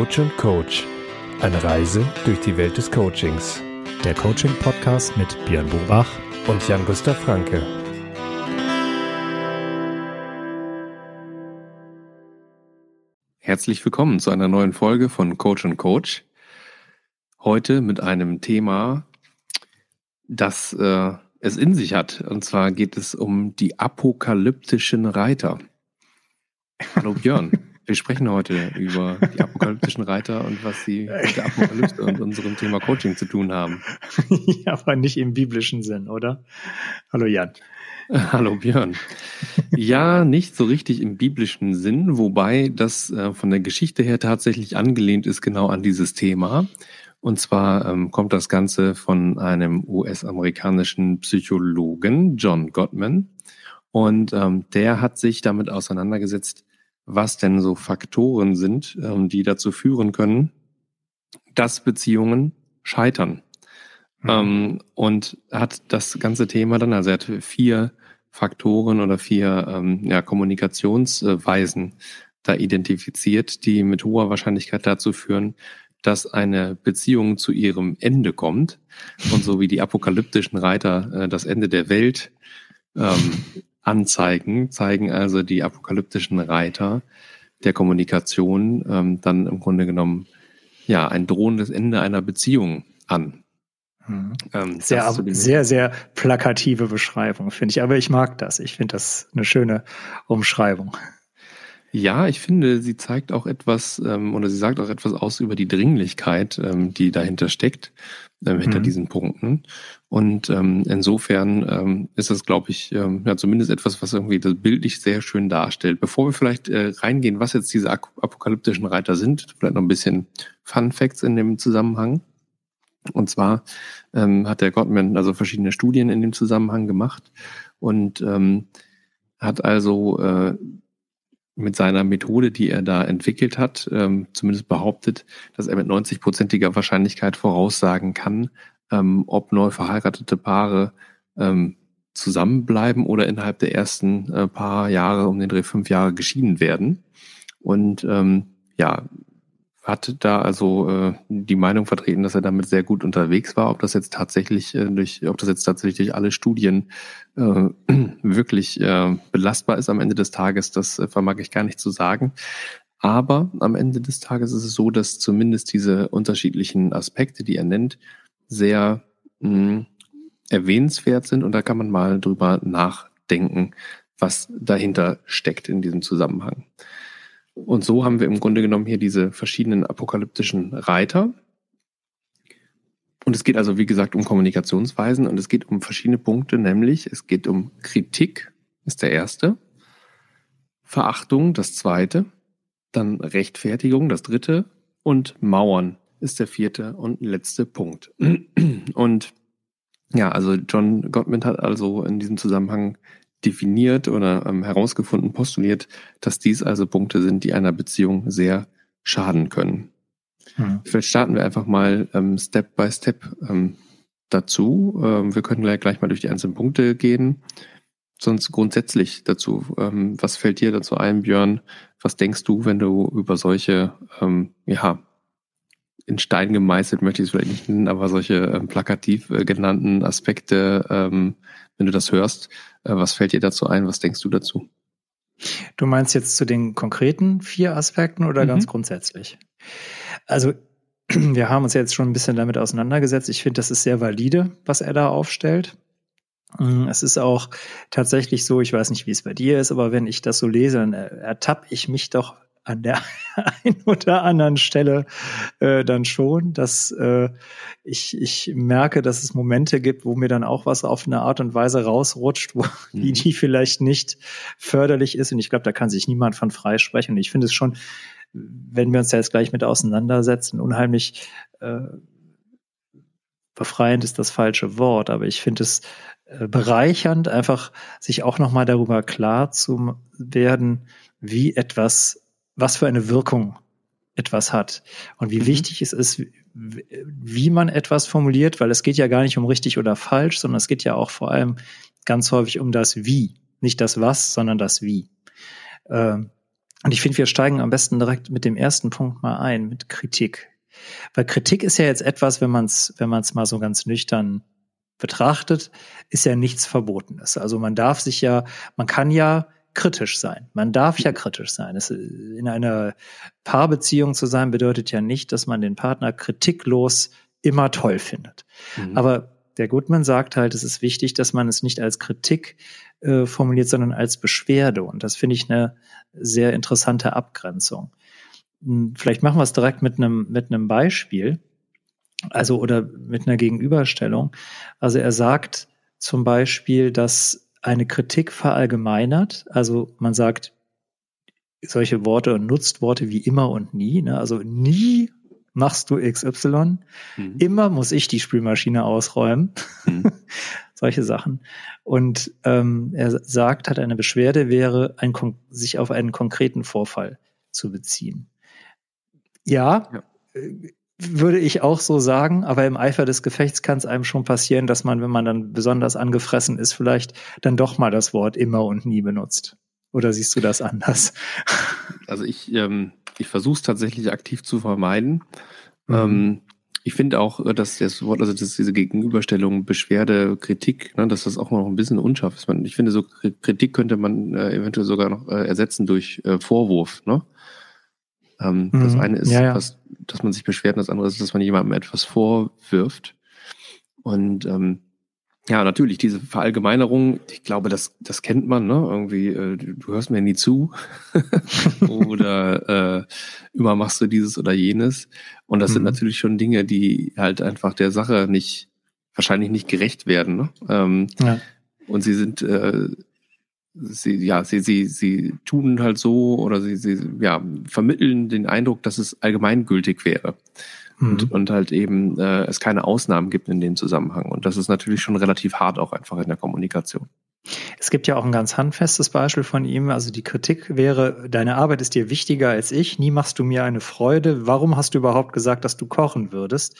Coach und Coach. Eine Reise durch die Welt des Coachings. Der Coaching-Podcast mit Björn Bobach und Jan-Gustav Franke. Herzlich willkommen zu einer neuen Folge von Coach und Coach. Heute mit einem Thema, das äh, es in sich hat. Und zwar geht es um die apokalyptischen Reiter. Hallo Björn. Wir sprechen heute über die apokalyptischen Reiter und was sie mit der Apokalypse und unserem Thema Coaching zu tun haben. ja, aber nicht im biblischen Sinn, oder? Hallo Jan. Hallo Björn. Ja, nicht so richtig im biblischen Sinn, wobei das äh, von der Geschichte her tatsächlich angelehnt ist genau an dieses Thema. Und zwar ähm, kommt das Ganze von einem US-amerikanischen Psychologen, John Gottman. Und ähm, der hat sich damit auseinandergesetzt, was denn so Faktoren sind, ähm, die dazu führen können, dass Beziehungen scheitern. Mhm. Ähm, und hat das ganze Thema dann, also er hat vier Faktoren oder vier ähm, ja, Kommunikationsweisen da identifiziert, die mit hoher Wahrscheinlichkeit dazu führen, dass eine Beziehung zu ihrem Ende kommt und so wie die apokalyptischen Reiter äh, das Ende der Welt ähm, anzeigen, zeigen also die apokalyptischen Reiter der Kommunikation ähm, dann im Grunde genommen ja ein drohendes Ende einer Beziehung an. Mhm. Ähm, sehr, sehr, sehr plakative Beschreibung, finde ich. Aber ich mag das. Ich finde das eine schöne Umschreibung. Ja, ich finde, sie zeigt auch etwas ähm, oder sie sagt auch etwas aus über die Dringlichkeit, ähm, die dahinter steckt, ähm, hinter mhm. diesen Punkten. Und ähm, insofern ähm, ist das, glaube ich, ähm, ja zumindest etwas, was irgendwie das bildlich sehr schön darstellt. Bevor wir vielleicht äh, reingehen, was jetzt diese apokalyptischen Reiter sind, vielleicht noch ein bisschen Fun Facts in dem Zusammenhang. Und zwar ähm, hat der Gottman also verschiedene Studien in dem Zusammenhang gemacht und ähm, hat also äh, mit seiner Methode, die er da entwickelt hat, ähm, zumindest behauptet, dass er mit 90-prozentiger Wahrscheinlichkeit voraussagen kann, ähm, ob neu verheiratete Paare ähm, zusammenbleiben oder innerhalb der ersten äh, paar Jahre, um den Dreh fünf Jahre geschieden werden. Und ähm, ja, hat da also äh, die Meinung vertreten, dass er damit sehr gut unterwegs war. Ob das jetzt tatsächlich äh, durch, ob das jetzt tatsächlich durch alle Studien äh, wirklich äh, belastbar ist am Ende des Tages, das äh, vermag ich gar nicht zu sagen. Aber am Ende des Tages ist es so, dass zumindest diese unterschiedlichen Aspekte, die er nennt, sehr mh, hm, erwähnenswert sind und da kann man mal drüber nachdenken, was dahinter steckt in diesem Zusammenhang. Und so haben wir im Grunde genommen hier diese verschiedenen apokalyptischen Reiter. Und es geht also, wie gesagt, um Kommunikationsweisen und es geht um verschiedene Punkte, nämlich es geht um Kritik, ist der erste, Verachtung, das zweite, dann Rechtfertigung, das dritte und Mauern ist der vierte und letzte Punkt. Und ja, also John Gottman hat also in diesem Zusammenhang definiert oder ähm, herausgefunden, postuliert, dass dies also Punkte sind, die einer Beziehung sehr schaden können. Hm. Vielleicht starten wir einfach mal ähm, Step by Step ähm, dazu. Ähm, wir können gleich, gleich mal durch die einzelnen Punkte gehen. Sonst grundsätzlich dazu, ähm, was fällt dir dazu ein, Björn? Was denkst du, wenn du über solche, ähm, ja, in Stein gemeißelt möchte ich es vielleicht nicht nennen, aber solche ähm, plakativ äh, genannten Aspekte, ähm, wenn du das hörst, äh, was fällt dir dazu ein? Was denkst du dazu? Du meinst jetzt zu den konkreten vier Aspekten oder mhm. ganz grundsätzlich? Also wir haben uns jetzt schon ein bisschen damit auseinandergesetzt. Ich finde, das ist sehr valide, was er da aufstellt. Mm, es ist auch tatsächlich so, ich weiß nicht, wie es bei dir ist, aber wenn ich das so lese, dann ertappe ich mich doch an der einen oder anderen Stelle äh, dann schon, dass äh, ich, ich merke, dass es Momente gibt, wo mir dann auch was auf eine Art und Weise rausrutscht, wo mhm. die, die vielleicht nicht förderlich ist. Und ich glaube, da kann sich niemand von freisprechen. Und ich finde es schon, wenn wir uns da jetzt gleich mit auseinandersetzen, unheimlich äh, befreiend ist das falsche Wort, aber ich finde es äh, bereichernd, einfach sich auch nochmal darüber klar zu werden, wie etwas was für eine Wirkung etwas hat und wie mhm. wichtig es ist, wie man etwas formuliert, weil es geht ja gar nicht um richtig oder falsch, sondern es geht ja auch vor allem ganz häufig um das Wie. Nicht das Was, sondern das Wie. Ähm, Und ich finde, wir steigen am besten direkt mit dem ersten Punkt mal ein, mit Kritik. Weil Kritik ist ja jetzt etwas, wenn man es wenn man's mal so ganz nüchtern betrachtet, ist ja nichts Verbotenes. Also man darf sich ja, man kann ja kritisch sein. Man darf ja kritisch sein. Es, in einer Paarbeziehung zu sein bedeutet ja nicht, dass man den Partner kritiklos immer toll findet. Mhm. Aber der Goodman sagt halt, es ist wichtig, dass man es nicht als Kritik äh, formuliert, sondern als Beschwerde. Und das finde ich eine sehr interessante Abgrenzung. Hm, vielleicht machen wir es direkt mit einem, mit einem Beispiel. Also, oder mit einer Gegenüberstellung. Also, er sagt zum Beispiel, dass eine Kritik verallgemeinert. Also, man sagt solche Worte und nutzt Worte wie immer und nie. Ne? Also, nie machst du XY. Mhm. Immer muss ich die Spülmaschine ausräumen. Mhm. Solche Sachen. Und ähm, er sagt, hat eine Beschwerde wäre, ein, sich auf einen konkreten Vorfall zu beziehen. Ja, ja, äh, würde ich auch so sagen, aber im Eifer des Gefechts kann es einem schon passieren, dass man, wenn man dann besonders angefressen ist, vielleicht dann doch mal das Wort immer und nie benutzt. Oder siehst du das anders? Also ich, ähm, ich versuche es tatsächlich aktiv zu vermeiden. Mhm. Ähm, ich finde auch, äh, dass das Wort, also dass diese Gegenüberstellung, Beschwerde, Kritik, ne, dass das auch noch ein bisschen unscharf ist. Ich finde, so Kritik könnte man äh, eventuell sogar noch äh, ersetzen durch äh, Vorwurf. Ne? Ähm, mhm. Das eine ist, ja, ja. Was, dass man sich beschwert, und das andere ist, dass man jemandem etwas vorwirft. Und ähm, ja, natürlich, diese Verallgemeinerung, ich glaube, das, das kennt man, ne? Irgendwie, äh, du, du hörst mir nie zu. oder äh, immer machst du dieses oder jenes. Und das mhm. sind natürlich schon Dinge, die halt einfach der Sache nicht, wahrscheinlich nicht gerecht werden. Ne? Ähm, ja. Und sie sind, äh, sie, ja, sie, sie, sie tun halt so oder sie, sie ja, vermitteln den Eindruck, dass es allgemeingültig wäre und, mhm. und halt eben äh, es keine Ausnahmen gibt in dem Zusammenhang. Und das ist natürlich schon relativ hart auch einfach in der Kommunikation. Es gibt ja auch ein ganz handfestes Beispiel von ihm. Also die Kritik wäre, deine Arbeit ist dir wichtiger als ich. Nie machst du mir eine Freude. Warum hast du überhaupt gesagt, dass du kochen würdest?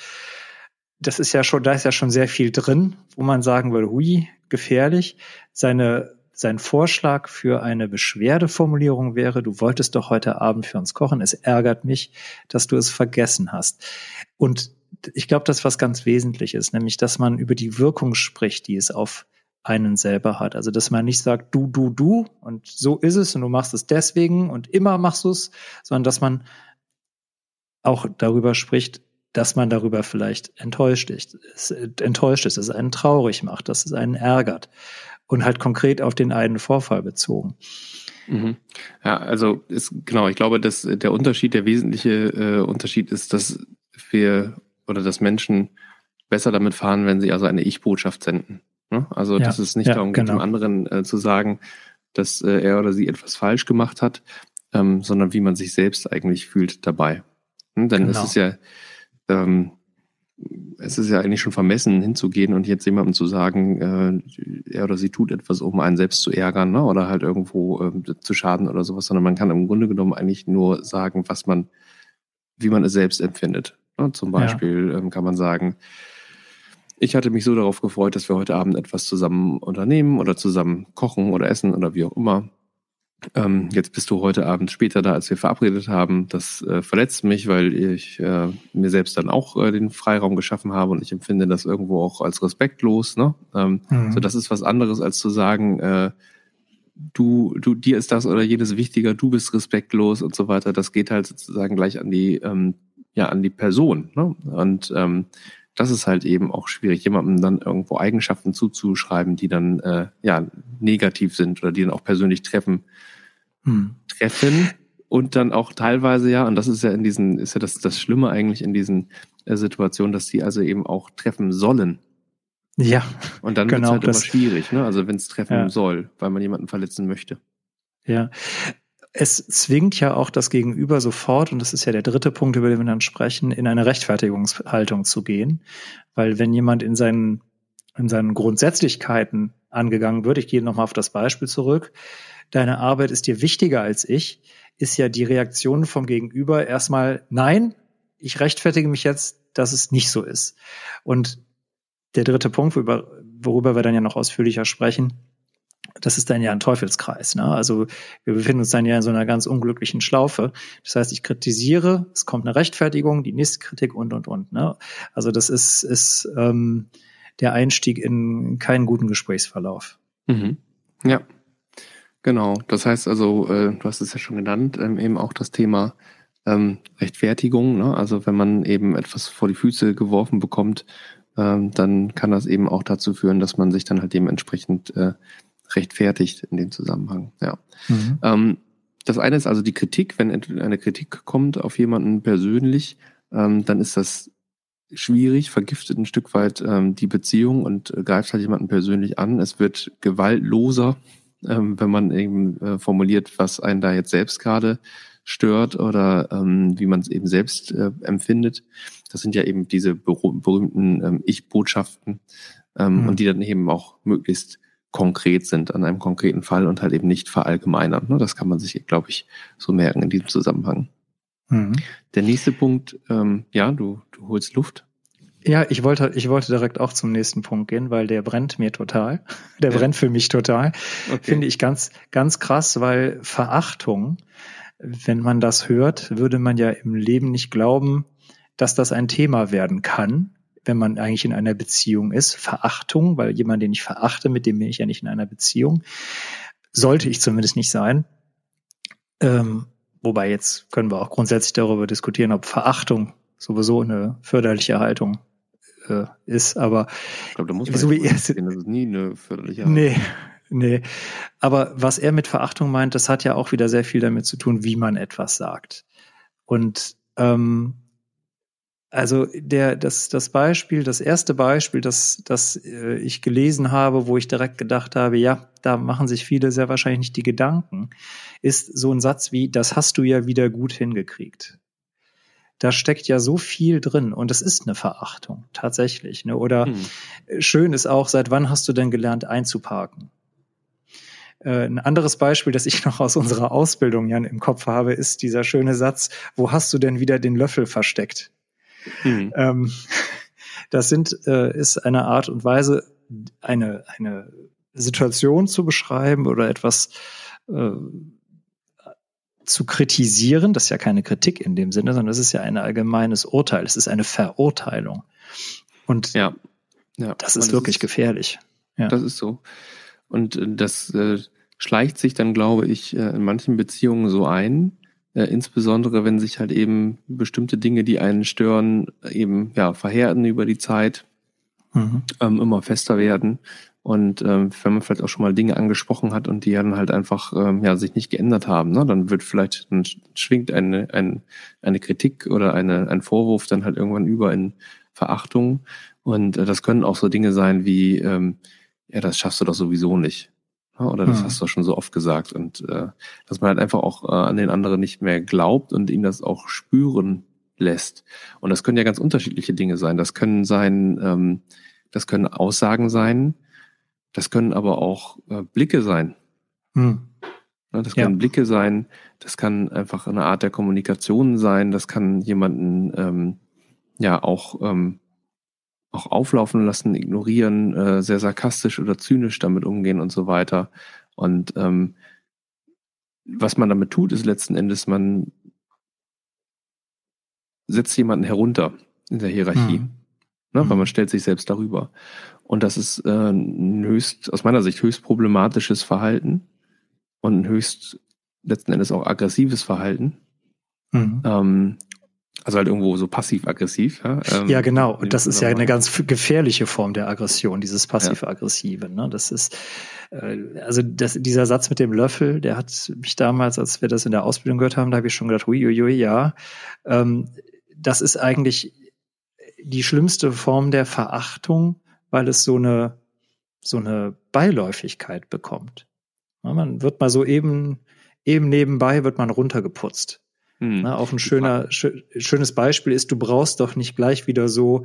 Das ist ja schon, da ist ja schon sehr viel drin, wo man sagen würde, hui, gefährlich. Seine sein Vorschlag für eine Beschwerdeformulierung wäre, du wolltest doch heute Abend für uns kochen. Es ärgert mich, dass du es vergessen hast. Und ich glaube, das was ganz Wesentliches, nämlich, dass man über die Wirkung spricht, die es auf einen selber hat. Also, dass man nicht sagt, du, du, du und so ist es und du machst es deswegen und immer machst du es, sondern dass man auch darüber spricht, dass man darüber vielleicht enttäuscht ist, enttäuscht ist, dass es einen traurig macht, dass es einen ärgert und halt konkret auf den einen Vorfall bezogen. Mhm. Ja, also ist genau, ich glaube, dass der Unterschied, der wesentliche äh, Unterschied ist, dass wir oder dass Menschen besser damit fahren, wenn sie also eine Ich-Botschaft senden. Ne? Also ja, dass es nicht ja, darum geht, genau. dem anderen äh, zu sagen, dass äh, er oder sie etwas falsch gemacht hat, ähm, sondern wie man sich selbst eigentlich fühlt dabei. Hm? Denn genau. es ist ja ähm, es ist ja eigentlich schon vermessen, hinzugehen und jetzt jemandem zu sagen, äh, er oder sie tut etwas, um einen selbst zu ärgern ne? oder halt irgendwo äh, zu schaden oder sowas, sondern man kann im Grunde genommen eigentlich nur sagen, was man, wie man es selbst empfindet. Ne? Zum Beispiel ja. ähm, kann man sagen, ich hatte mich so darauf gefreut, dass wir heute Abend etwas zusammen unternehmen oder zusammen kochen oder essen oder wie auch immer. Ähm, jetzt bist du heute Abend später da, als wir verabredet haben. Das äh, verletzt mich, weil ich äh, mir selbst dann auch äh, den Freiraum geschaffen habe und ich empfinde das irgendwo auch als respektlos. Ne? Ähm, mhm. So, das ist was anderes, als zu sagen, äh, du, du, dir ist das oder jenes wichtiger, du bist respektlos und so weiter. Das geht halt sozusagen gleich an die, ähm, ja, an die Person. Ne? Und ähm, das ist halt eben auch schwierig, jemandem dann irgendwo Eigenschaften zuzuschreiben, die dann äh, ja negativ sind oder die dann auch persönlich treffen, hm. treffen und dann auch teilweise ja, und das ist ja in diesen, ist ja das, das Schlimme eigentlich in diesen äh, Situationen, dass die also eben auch treffen sollen. Ja. Und dann genau, wird es halt immer schwierig, ne? Also wenn es treffen ja. soll, weil man jemanden verletzen möchte. Ja, es zwingt ja auch das Gegenüber sofort, und das ist ja der dritte Punkt, über den wir dann sprechen, in eine Rechtfertigungshaltung zu gehen. Weil wenn jemand in seinen, in seinen Grundsätzlichkeiten angegangen wird, ich gehe nochmal auf das Beispiel zurück, deine Arbeit ist dir wichtiger als ich, ist ja die Reaktion vom Gegenüber erstmal, nein, ich rechtfertige mich jetzt, dass es nicht so ist. Und der dritte Punkt, worüber, wir dann ja noch ausführlicher sprechen, das ist dann ja ein Teufelskreis. Ne? Also wir befinden uns dann ja in so einer ganz unglücklichen Schlaufe. Das heißt, ich kritisiere, es kommt eine Rechtfertigung, die nächste Kritik und und und. Ne? Also das ist, ist ähm, der Einstieg in keinen guten Gesprächsverlauf. Mhm. Ja, genau. Das heißt also, äh, du hast es ja schon genannt, ähm, eben auch das Thema ähm, Rechtfertigung. Ne? Also wenn man eben etwas vor die Füße geworfen bekommt, ähm, dann kann das eben auch dazu führen, dass man sich dann halt dementsprechend äh, rechtfertigt in dem Zusammenhang. Ja. Mhm. Ähm, das eine ist also die Kritik. Wenn eine Kritik kommt auf jemanden persönlich, ähm, dann ist das schwierig, vergiftet ein Stück weit ähm, die Beziehung und äh, greift halt jemanden persönlich an. Es wird gewaltloser, ähm, wenn man eben äh, formuliert, was einen da jetzt selbst gerade stört oder ähm, wie man es eben selbst äh, empfindet. Das sind ja eben diese berühmten ähm, Ich-Botschaften ähm, mhm. und die dann eben auch möglichst konkret sind an einem konkreten Fall und halt eben nicht verallgemeinern. Ne? Das kann man sich, glaube ich, so merken in diesem Zusammenhang. Mhm. Der nächste Punkt, ähm, ja, du, du holst Luft. Ja, ich wollte, ich wollte direkt auch zum nächsten Punkt gehen, weil der brennt mir total. Der ja. brennt für mich total. Okay. Finde ich ganz, ganz krass, weil Verachtung, wenn man das hört, würde man ja im Leben nicht glauben, dass das ein Thema werden kann wenn man eigentlich in einer Beziehung ist. Verachtung, weil jemand, den ich verachte, mit dem bin ich ja nicht in einer Beziehung. Sollte ich zumindest nicht sein. Ähm, wobei jetzt können wir auch grundsätzlich darüber diskutieren, ob Verachtung sowieso eine förderliche Haltung äh, ist. Aber ich glaube, da muss man so wie er, das ist nie eine förderliche Haltung. Nee, nee. Aber was er mit Verachtung meint, das hat ja auch wieder sehr viel damit zu tun, wie man etwas sagt. Und ähm, also der, das, das Beispiel, das erste Beispiel, das, das äh, ich gelesen habe, wo ich direkt gedacht habe, ja, da machen sich viele sehr wahrscheinlich nicht die Gedanken, ist so ein Satz wie, das hast du ja wieder gut hingekriegt. Da steckt ja so viel drin und das ist eine Verachtung, tatsächlich. Ne? Oder hm. schön ist auch, seit wann hast du denn gelernt einzuparken? Äh, ein anderes Beispiel, das ich noch aus unserer Ausbildung Jan im Kopf habe, ist dieser schöne Satz, wo hast du denn wieder den Löffel versteckt? Mhm. Ähm, das sind, äh, ist eine Art und Weise, eine, eine Situation zu beschreiben oder etwas äh, zu kritisieren. Das ist ja keine Kritik in dem Sinne, sondern es ist ja ein allgemeines Urteil. Es ist eine Verurteilung. Und ja, ja. das ist das wirklich ist, gefährlich. Ja. Das ist so. Und äh, das äh, schleicht sich dann, glaube ich, äh, in manchen Beziehungen so ein, äh, insbesondere wenn sich halt eben bestimmte Dinge, die einen stören, eben ja verhärten über die Zeit, mhm. ähm, immer fester werden. Und ähm, wenn man vielleicht auch schon mal Dinge angesprochen hat und die dann halt einfach ähm, ja sich nicht geändert haben, ne, dann wird vielleicht dann schwingt eine, eine, eine Kritik oder eine, ein Vorwurf dann halt irgendwann über in Verachtung. Und äh, das können auch so Dinge sein wie, ähm, ja, das schaffst du doch sowieso nicht. Oder das hm. hast du schon so oft gesagt. Und äh, dass man halt einfach auch äh, an den anderen nicht mehr glaubt und ihn das auch spüren lässt. Und das können ja ganz unterschiedliche Dinge sein. Das können sein, ähm, das können Aussagen sein, das können aber auch äh, Blicke sein. Hm. Das können ja. Blicke sein, das kann einfach eine Art der Kommunikation sein, das kann jemanden ähm, ja auch ähm, auch auflaufen lassen, ignorieren, äh, sehr sarkastisch oder zynisch damit umgehen und so weiter. Und ähm, was man damit tut, ist letzten Endes, man setzt jemanden herunter in der Hierarchie. Mhm. Ne, weil man stellt sich selbst darüber. Und das ist äh, ein höchst, aus meiner Sicht, höchst problematisches Verhalten und ein höchst letzten Endes auch aggressives Verhalten. Mhm. Ähm, also halt irgendwo so passiv-aggressiv. Ja, ähm, ja genau. Und das ist ja eine ganz gefährliche Form der Aggression, dieses passiv-aggressive. Ne? Das ist, äh, also das, dieser Satz mit dem Löffel, der hat mich damals, als wir das in der Ausbildung gehört haben, da habe ich schon gedacht, uiuiui, ja. Ähm, das ist eigentlich die schlimmste Form der Verachtung, weil es so eine, so eine Beiläufigkeit bekommt. Ja, man wird mal so eben, eben nebenbei wird man runtergeputzt. Hm. Na, auch ein schöner, schö schönes Beispiel ist, du brauchst doch nicht gleich wieder so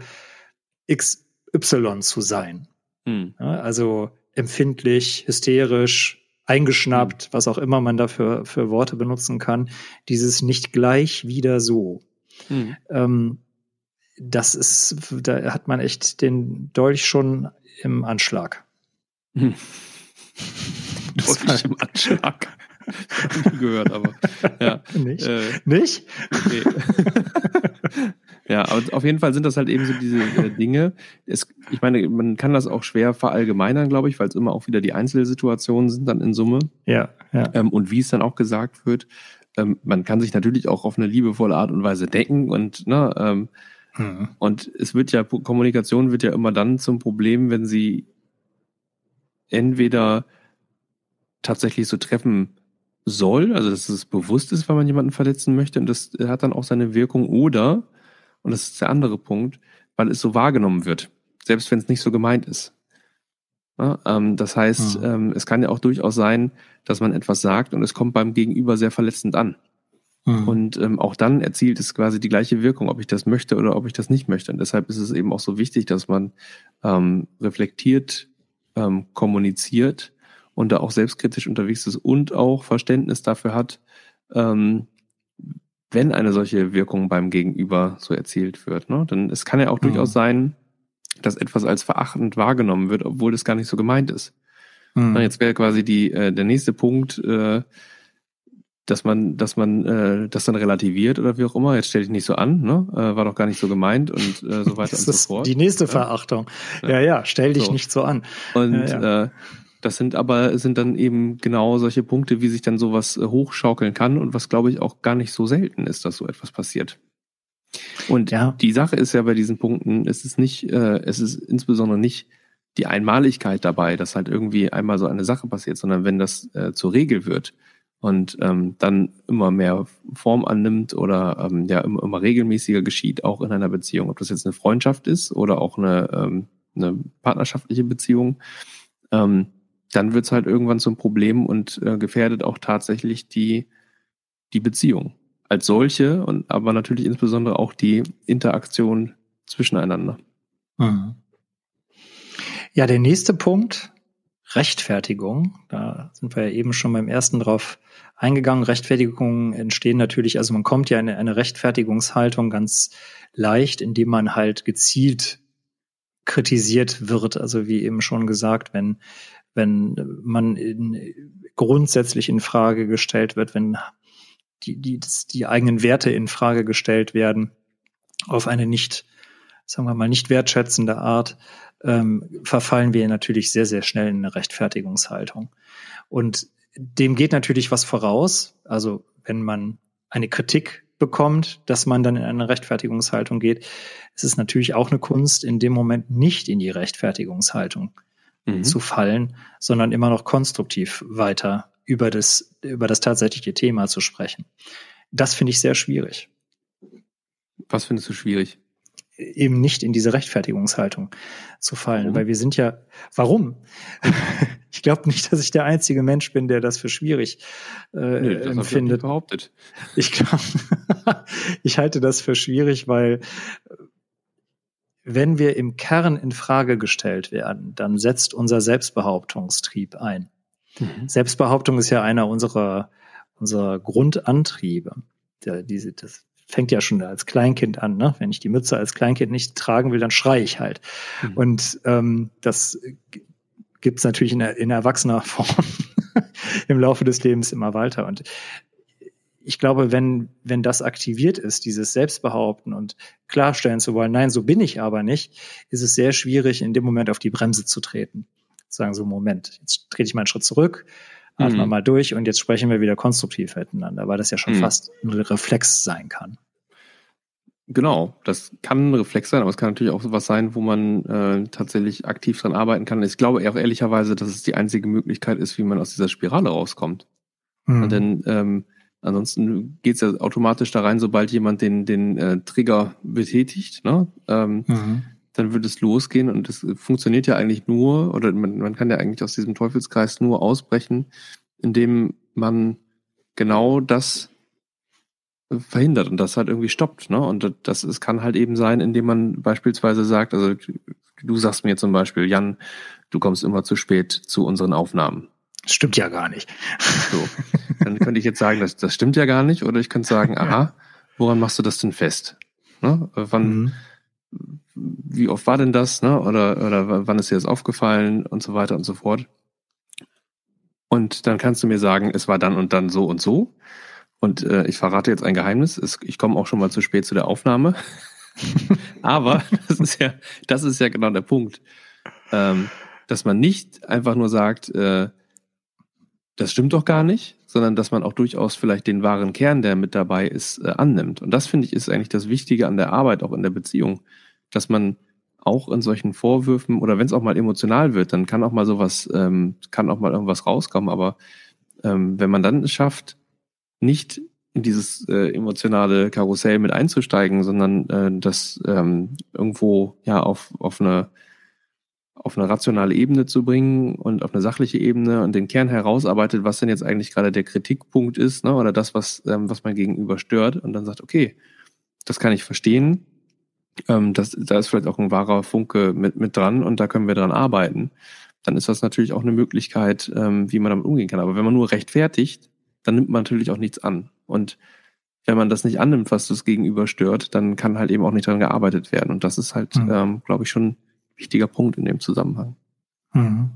XY zu sein. Hm. Ja, also empfindlich, hysterisch, eingeschnappt, hm. was auch immer man dafür für Worte benutzen kann. Dieses nicht gleich wieder so. Hm. Ähm, das ist, da hat man echt den Dolch schon im Anschlag. Hm. Deutlich im Anschlag. Gehört, aber ja. Nicht? Äh, Nicht? Okay. ja, aber auf jeden Fall sind das halt eben so diese äh, Dinge. Es, ich meine, man kann das auch schwer verallgemeinern, glaube ich, weil es immer auch wieder die Einzelsituationen sind dann in Summe. Ja, ja. Ähm, und wie es dann auch gesagt wird. Ähm, man kann sich natürlich auch auf eine liebevolle Art und Weise decken und ne, ähm, mhm. und es wird ja Kommunikation wird ja immer dann zum Problem, wenn sie entweder tatsächlich so treffen soll, also dass es bewusst ist, weil man jemanden verletzen möchte und das hat dann auch seine Wirkung oder, und das ist der andere Punkt, weil es so wahrgenommen wird, selbst wenn es nicht so gemeint ist. Ja, ähm, das heißt, mhm. ähm, es kann ja auch durchaus sein, dass man etwas sagt und es kommt beim Gegenüber sehr verletzend an. Mhm. Und ähm, auch dann erzielt es quasi die gleiche Wirkung, ob ich das möchte oder ob ich das nicht möchte. Und deshalb ist es eben auch so wichtig, dass man ähm, reflektiert ähm, kommuniziert und da auch selbstkritisch unterwegs ist und auch Verständnis dafür hat, ähm, wenn eine solche Wirkung beim Gegenüber so erzielt wird. Ne? Denn es kann ja auch mhm. durchaus sein, dass etwas als verachtend wahrgenommen wird, obwohl das gar nicht so gemeint ist. Mhm. Jetzt wäre quasi die, äh, der nächste Punkt, äh, dass man, dass man äh, das dann relativiert oder wie auch immer. Jetzt stell dich nicht so an, ne? Äh, war doch gar nicht so gemeint und äh, so weiter das und so fort. Die nächste Verachtung. Ja, ja, ja stell dich so. nicht so an. Und ja, ja. Äh, das sind aber sind dann eben genau solche Punkte, wie sich dann sowas äh, hochschaukeln kann und was glaube ich auch gar nicht so selten ist, dass so etwas passiert. Und ja. die Sache ist ja bei diesen Punkten, es ist nicht, äh, es ist insbesondere nicht die Einmaligkeit dabei, dass halt irgendwie einmal so eine Sache passiert, sondern wenn das äh, zur Regel wird und ähm, dann immer mehr Form annimmt oder ähm, ja immer, immer regelmäßiger geschieht, auch in einer Beziehung, ob das jetzt eine Freundschaft ist oder auch eine, ähm, eine partnerschaftliche Beziehung, ähm, dann wird es halt irgendwann zum Problem und äh, gefährdet auch tatsächlich die, die Beziehung als solche und aber natürlich insbesondere auch die Interaktion zwischeneinander. Mhm. Ja, der nächste Punkt, Rechtfertigung. Da sind wir ja eben schon beim ersten drauf eingegangen. Rechtfertigungen entstehen natürlich, also man kommt ja in eine Rechtfertigungshaltung ganz leicht, indem man halt gezielt kritisiert wird. Also wie eben schon gesagt, wenn wenn man in, grundsätzlich in Frage gestellt wird, wenn die, die, die eigenen Werte in Frage gestellt werden, auf eine nicht, sagen wir mal, nicht wertschätzende Art, ähm, verfallen wir natürlich sehr, sehr schnell in eine Rechtfertigungshaltung. Und dem geht natürlich was voraus. Also wenn man eine Kritik bekommt, dass man dann in eine Rechtfertigungshaltung geht, ist es natürlich auch eine Kunst, in dem Moment nicht in die Rechtfertigungshaltung mhm. zu fallen, sondern immer noch konstruktiv weiter über das, über das tatsächliche Thema zu sprechen. Das finde ich sehr schwierig. Was findest du schwierig? Eben nicht in diese Rechtfertigungshaltung zu fallen, warum? weil wir sind ja, warum? ich glaube nicht, dass ich der einzige Mensch bin, der das für schwierig äh, nee, das empfindet. Ich behauptet. Ich glaube, ich halte das für schwierig, weil wenn wir im Kern in Frage gestellt werden, dann setzt unser Selbstbehauptungstrieb ein. Mhm. Selbstbehauptung ist ja einer unserer, unserer Grundantriebe. Der, diese, das fängt ja schon als Kleinkind an. Ne? Wenn ich die Mütze als Kleinkind nicht tragen will, dann schreie ich halt. Mhm. Und ähm, das gibt's natürlich in, in erwachsener Form im Laufe des Lebens immer weiter. Und ich glaube, wenn, wenn das aktiviert ist, dieses Selbstbehaupten und klarstellen zu wollen, nein, so bin ich aber nicht, ist es sehr schwierig, in dem Moment auf die Bremse zu treten. Sagen so, Moment, jetzt trete ich mal einen Schritt zurück, atme mhm. mal durch und jetzt sprechen wir wieder konstruktiv miteinander, weil das ja schon mhm. fast ein Reflex sein kann. Genau, das kann ein Reflex sein, aber es kann natürlich auch sowas sein, wo man äh, tatsächlich aktiv dran arbeiten kann. Ich glaube auch ehrlicherweise, dass es die einzige Möglichkeit ist, wie man aus dieser Spirale rauskommt. Mhm. Denn ähm, Ansonsten geht's ja automatisch da rein, sobald jemand den, den äh, Trigger betätigt, ne? Ähm, mhm. dann wird es losgehen und es funktioniert ja eigentlich nur, oder man, man kann ja eigentlich aus diesem Teufelskreis nur ausbrechen, indem man genau das verhindert und das halt irgendwie stoppt. Ne? Und das es kann halt eben sein, indem man beispielsweise sagt, also du sagst mir zum Beispiel, Jan, du kommst immer zu spät zu unseren Aufnahmen. Das stimmt ja gar nicht. So. Dann könnte ich jetzt sagen, das, das stimmt ja gar nicht. Oder ich könnte sagen, aha, woran machst du das denn fest? Ne? Wann, mhm. wie oft war denn das? Ne? Oder, oder wann ist dir das aufgefallen und so weiter und so fort. Und dann kannst du mir sagen, es war dann und dann so und so. Und äh, ich verrate jetzt ein Geheimnis. Es, ich komme auch schon mal zu spät zu der Aufnahme. Aber das ist ja, das ist ja genau der Punkt. Ähm, dass man nicht einfach nur sagt, äh, das stimmt doch gar nicht, sondern dass man auch durchaus vielleicht den wahren Kern, der mit dabei ist, äh, annimmt. Und das finde ich ist eigentlich das Wichtige an der Arbeit, auch in der Beziehung, dass man auch in solchen Vorwürfen oder wenn es auch mal emotional wird, dann kann auch mal sowas, ähm, kann auch mal irgendwas rauskommen. Aber ähm, wenn man dann es schafft, nicht in dieses äh, emotionale Karussell mit einzusteigen, sondern äh, das ähm, irgendwo ja auf, auf eine auf eine rationale Ebene zu bringen und auf eine sachliche Ebene und den Kern herausarbeitet, was denn jetzt eigentlich gerade der Kritikpunkt ist, ne, oder das, was, ähm, was mein Gegenüber stört, und dann sagt, okay, das kann ich verstehen, ähm, das, da ist vielleicht auch ein wahrer Funke mit, mit dran und da können wir dran arbeiten, dann ist das natürlich auch eine Möglichkeit, ähm, wie man damit umgehen kann. Aber wenn man nur rechtfertigt, dann nimmt man natürlich auch nichts an. Und wenn man das nicht annimmt, was das Gegenüber stört, dann kann halt eben auch nicht dran gearbeitet werden. Und das ist halt, mhm. ähm, glaube ich, schon wichtiger Punkt in dem Zusammenhang. Mhm.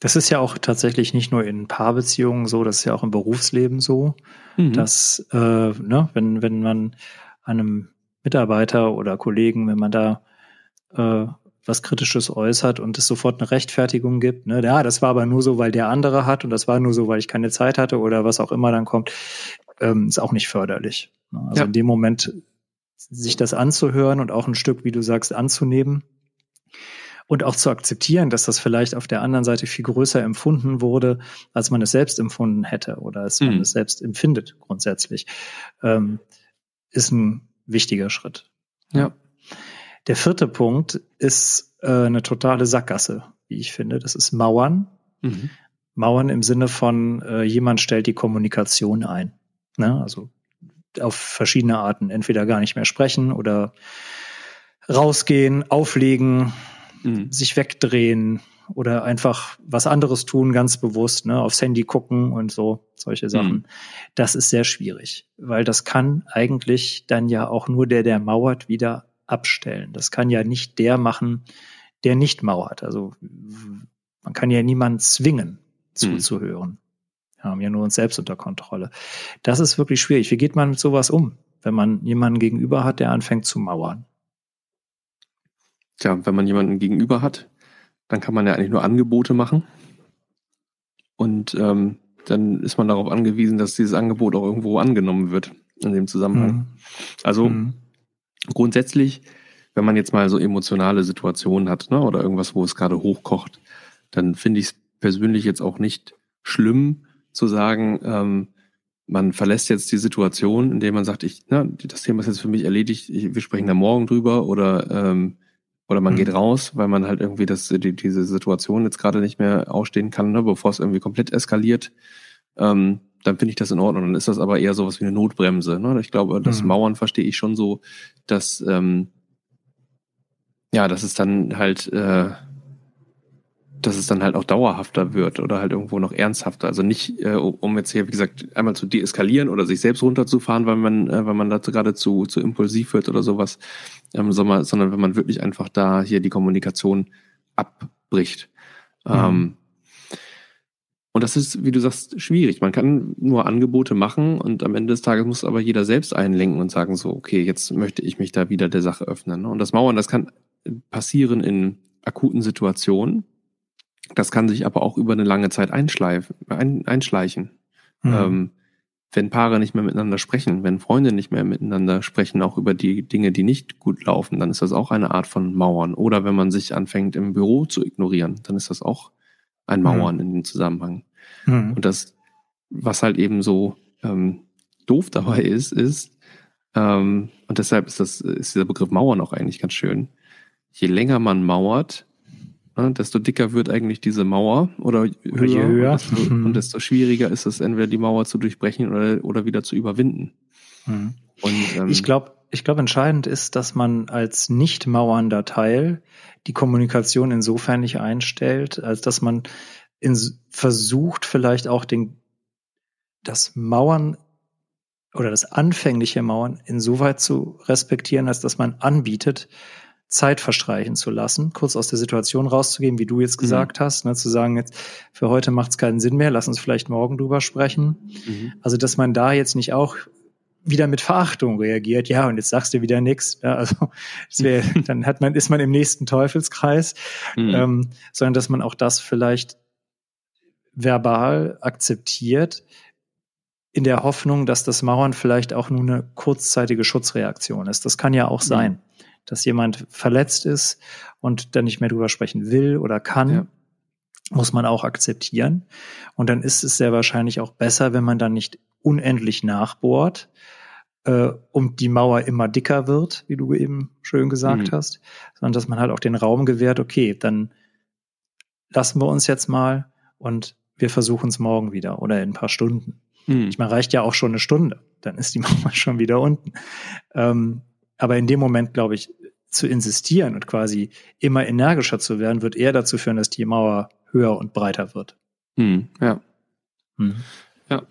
Das ist ja auch tatsächlich nicht nur in Paarbeziehungen so, das ist ja auch im Berufsleben so, mhm. dass, äh, ne, wenn, wenn man einem Mitarbeiter oder Kollegen, wenn man da äh, was Kritisches äußert und es sofort eine Rechtfertigung gibt, ne, ja, das war aber nur so, weil der andere hat und das war nur so, weil ich keine Zeit hatte oder was auch immer dann kommt, ähm, ist auch nicht förderlich. Ne? Also ja. in dem Moment sich das anzuhören und auch ein Stück, wie du sagst, anzunehmen und auch zu akzeptieren, dass das vielleicht auf der anderen Seite viel größer empfunden wurde, als man es selbst empfunden hätte oder als mhm. man es selbst empfindet grundsätzlich, ähm, ist ein wichtiger Schritt. Ja. Der vierte Punkt ist äh, eine totale Sackgasse, wie ich finde. Das ist Mauern. Mhm. Mauern im Sinne von, äh, jemand stellt die Kommunikation ein. Ne? Also auf verschiedene Arten. Entweder gar nicht mehr sprechen oder rausgehen, auflegen, mhm. sich wegdrehen oder einfach was anderes tun, ganz bewusst, ne, aufs Handy gucken und so, solche Sachen. Mhm. Das ist sehr schwierig, weil das kann eigentlich dann ja auch nur der, der mauert, wieder abstellen. Das kann ja nicht der machen, der nicht mauert. Also man kann ja niemanden zwingen, mhm. zuzuhören. Wir haben ja nur uns selbst unter Kontrolle. Das ist wirklich schwierig. Wie geht man mit sowas um, wenn man jemanden gegenüber hat, der anfängt zu mauern? Tja, wenn man jemanden gegenüber hat, dann kann man ja eigentlich nur Angebote machen. Und ähm, dann ist man darauf angewiesen, dass dieses Angebot auch irgendwo angenommen wird in dem Zusammenhang. Mhm. Also mhm. grundsätzlich, wenn man jetzt mal so emotionale Situationen hat, ne, oder irgendwas, wo es gerade hochkocht, dann finde ich es persönlich jetzt auch nicht schlimm zu sagen, ähm, man verlässt jetzt die Situation, indem man sagt, ich, na, das Thema ist jetzt für mich erledigt, ich, wir sprechen da morgen drüber oder ähm, oder man mhm. geht raus, weil man halt irgendwie das, die, diese Situation jetzt gerade nicht mehr ausstehen kann, ne, bevor es irgendwie komplett eskaliert. Ähm, dann finde ich das in Ordnung. Dann ist das aber eher sowas wie eine Notbremse. Ne? Ich glaube, das mhm. Mauern verstehe ich schon so, dass ähm, ja, dass es dann halt äh, dass es dann halt auch dauerhafter wird oder halt irgendwo noch ernsthafter. Also nicht, äh, um jetzt hier, wie gesagt, einmal zu deeskalieren oder sich selbst runterzufahren, weil man, äh, weil man dazu gerade zu, zu impulsiv wird oder sowas, ähm, sondern, sondern wenn man wirklich einfach da hier die Kommunikation abbricht. Mhm. Ähm, und das ist, wie du sagst, schwierig. Man kann nur Angebote machen und am Ende des Tages muss aber jeder selbst einlenken und sagen so, okay, jetzt möchte ich mich da wieder der Sache öffnen. Und das Mauern, das kann passieren in akuten Situationen, das kann sich aber auch über eine lange Zeit einschleifen, ein, einschleichen. Mhm. Ähm, wenn Paare nicht mehr miteinander sprechen, wenn Freunde nicht mehr miteinander sprechen, auch über die Dinge, die nicht gut laufen, dann ist das auch eine Art von Mauern. Oder wenn man sich anfängt, im Büro zu ignorieren, dann ist das auch ein Mauern mhm. in dem Zusammenhang. Mhm. Und das, was halt eben so ähm, doof dabei ist, ist, ähm, und deshalb ist das, ist dieser Begriff Mauern auch eigentlich ganz schön. Je länger man mauert, Ne, desto dicker wird eigentlich diese Mauer oder höher, höher. Und, desto, mhm. und, desto, schwieriger ist es, entweder die Mauer zu durchbrechen oder, oder wieder zu überwinden. Mhm. Und, ähm, ich glaube, ich glaube, entscheidend ist, dass man als nicht mauernder Teil die Kommunikation insofern nicht einstellt, als dass man in, versucht, vielleicht auch den, das Mauern oder das anfängliche Mauern insoweit zu respektieren, als dass man anbietet, Zeit verstreichen zu lassen, kurz aus der Situation rauszugehen, wie du jetzt mhm. gesagt mhm. hast, ne, zu sagen, jetzt für heute macht es keinen Sinn mehr, lass uns vielleicht morgen drüber sprechen. Mhm. Also, dass man da jetzt nicht auch wieder mit Verachtung reagiert, ja, und jetzt sagst du wieder nichts. Ja, also wär, dann hat man, ist man im nächsten Teufelskreis, mhm. ähm, sondern dass man auch das vielleicht verbal akzeptiert, in der Hoffnung, dass das Mauern vielleicht auch nur eine kurzzeitige Schutzreaktion ist. Das kann ja auch mhm. sein, dass jemand verletzt ist und dann nicht mehr drüber sprechen will oder kann. Ja. Muss man auch akzeptieren. Und dann ist es sehr wahrscheinlich auch besser, wenn man dann nicht unendlich nachbohrt, äh, und die Mauer immer dicker wird, wie du eben schön gesagt mhm. hast, sondern dass man halt auch den Raum gewährt, okay, dann lassen wir uns jetzt mal und wir versuchen es morgen wieder oder in ein paar Stunden. Mhm. Ich meine, reicht ja auch schon eine Stunde, dann ist die Mauer schon wieder unten. Ähm, aber in dem Moment, glaube ich, zu insistieren und quasi immer energischer zu werden, wird eher dazu führen, dass die Mauer höher und breiter wird. Mhm. Ja. Mhm. Ja.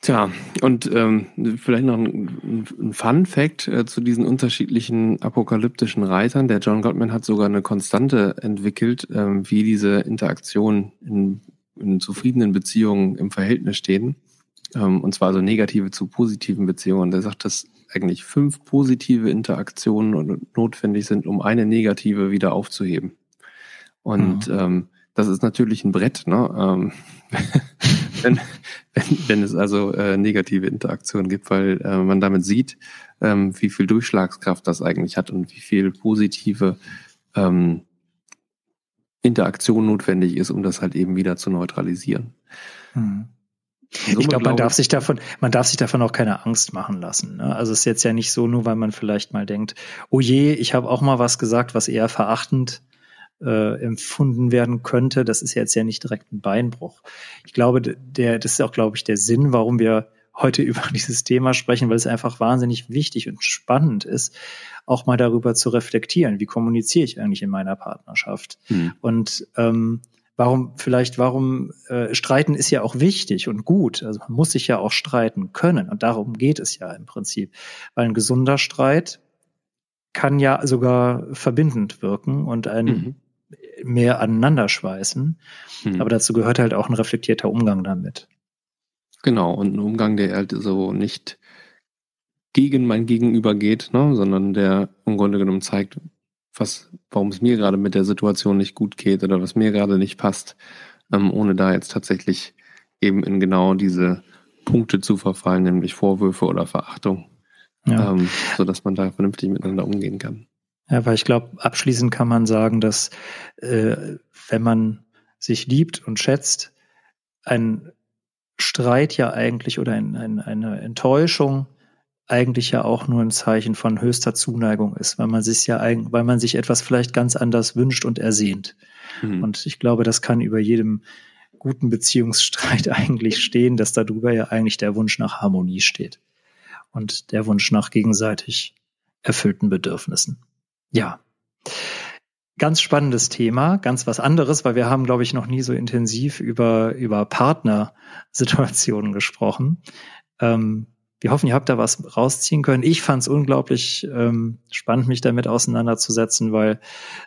Tja, und ähm, vielleicht noch ein, ein Fun Fact äh, zu diesen unterschiedlichen apokalyptischen Reitern. Der John Gottman hat sogar eine Konstante entwickelt, ähm, wie diese Interaktionen in, in zufriedenen Beziehungen im Verhältnis stehen. Ähm, und zwar so negative zu positiven Beziehungen. Der sagt, dass eigentlich fünf positive Interaktionen notwendig sind, um eine negative wieder aufzuheben. Und mhm. ähm, das ist natürlich ein Brett, ne? Ähm, wenn, wenn, wenn es also äh, negative Interaktionen gibt, weil äh, man damit sieht, ähm, wie viel Durchschlagskraft das eigentlich hat und wie viel positive ähm, Interaktion notwendig ist, um das halt eben wieder zu neutralisieren. Hm. Ich glaube, man darf sich davon, man darf sich davon auch keine Angst machen lassen. Ne? Also es ist jetzt ja nicht so, nur weil man vielleicht mal denkt, oh je, ich habe auch mal was gesagt, was eher verachtend äh, empfunden werden könnte. Das ist jetzt ja nicht direkt ein Beinbruch. Ich glaube, der, das ist auch, glaube ich, der Sinn, warum wir heute über dieses Thema sprechen, weil es einfach wahnsinnig wichtig und spannend ist, auch mal darüber zu reflektieren. Wie kommuniziere ich eigentlich in meiner Partnerschaft? Hm. Und ähm, warum vielleicht, warum äh, streiten ist ja auch wichtig und gut. Also man muss sich ja auch streiten können. Und darum geht es ja im Prinzip. Weil ein gesunder Streit kann ja sogar verbindend wirken und ein mhm mehr aneinander schweißen. Hm. Aber dazu gehört halt auch ein reflektierter Umgang damit. Genau, und ein Umgang, der halt so nicht gegen mein Gegenüber geht, ne, sondern der im Grunde genommen zeigt, was, warum es mir gerade mit der Situation nicht gut geht oder was mir gerade nicht passt, ähm, ohne da jetzt tatsächlich eben in genau diese Punkte zu verfallen, nämlich Vorwürfe oder Verachtung, ja. ähm, so dass man da vernünftig miteinander umgehen kann. Ja, weil ich glaube, abschließend kann man sagen, dass äh, wenn man sich liebt und schätzt, ein Streit ja eigentlich oder ein, ein, eine Enttäuschung eigentlich ja auch nur ein Zeichen von höchster Zuneigung ist, weil man sich ja weil man sich etwas vielleicht ganz anders wünscht und ersehnt. Mhm. Und ich glaube, das kann über jedem guten Beziehungsstreit eigentlich stehen, dass darüber ja eigentlich der Wunsch nach Harmonie steht und der Wunsch nach gegenseitig erfüllten Bedürfnissen. Ja. Ganz spannendes Thema, ganz was anderes, weil wir haben, glaube ich, noch nie so intensiv über, über Partnersituationen gesprochen. Ähm, wir hoffen, ihr habt da was rausziehen können. Ich fand es unglaublich ähm, spannend, mich damit auseinanderzusetzen, weil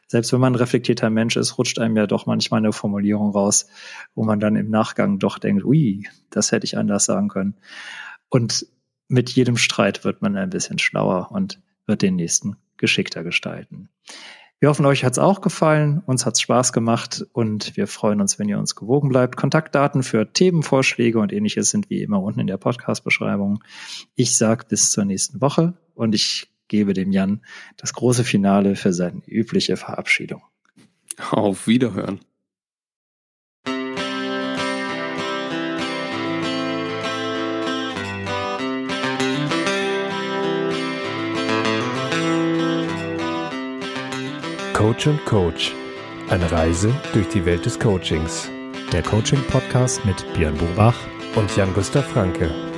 selbst wenn man ein reflektierter Mensch ist, rutscht einem ja doch manchmal eine Formulierung raus, wo man dann im Nachgang doch denkt, ui, das hätte ich anders sagen können. Und mit jedem Streit wird man ein bisschen schlauer und wird den nächsten geschickter gestalten. Wir hoffen, euch hat's auch gefallen, uns hat's Spaß gemacht und wir freuen uns, wenn ihr uns gewogen bleibt. Kontaktdaten für Themenvorschläge und ähnliches sind wie immer unten in der Podcast-Beschreibung. Ich sag bis zur nächsten Woche und ich gebe dem Jan das große Finale für seine übliche Verabschiedung. Auf Wiederhören. Coach und Coach. Eine Reise durch die Welt des Coachings. Der Coaching-Podcast mit Björn Burbach und Jan-Gustav Franke.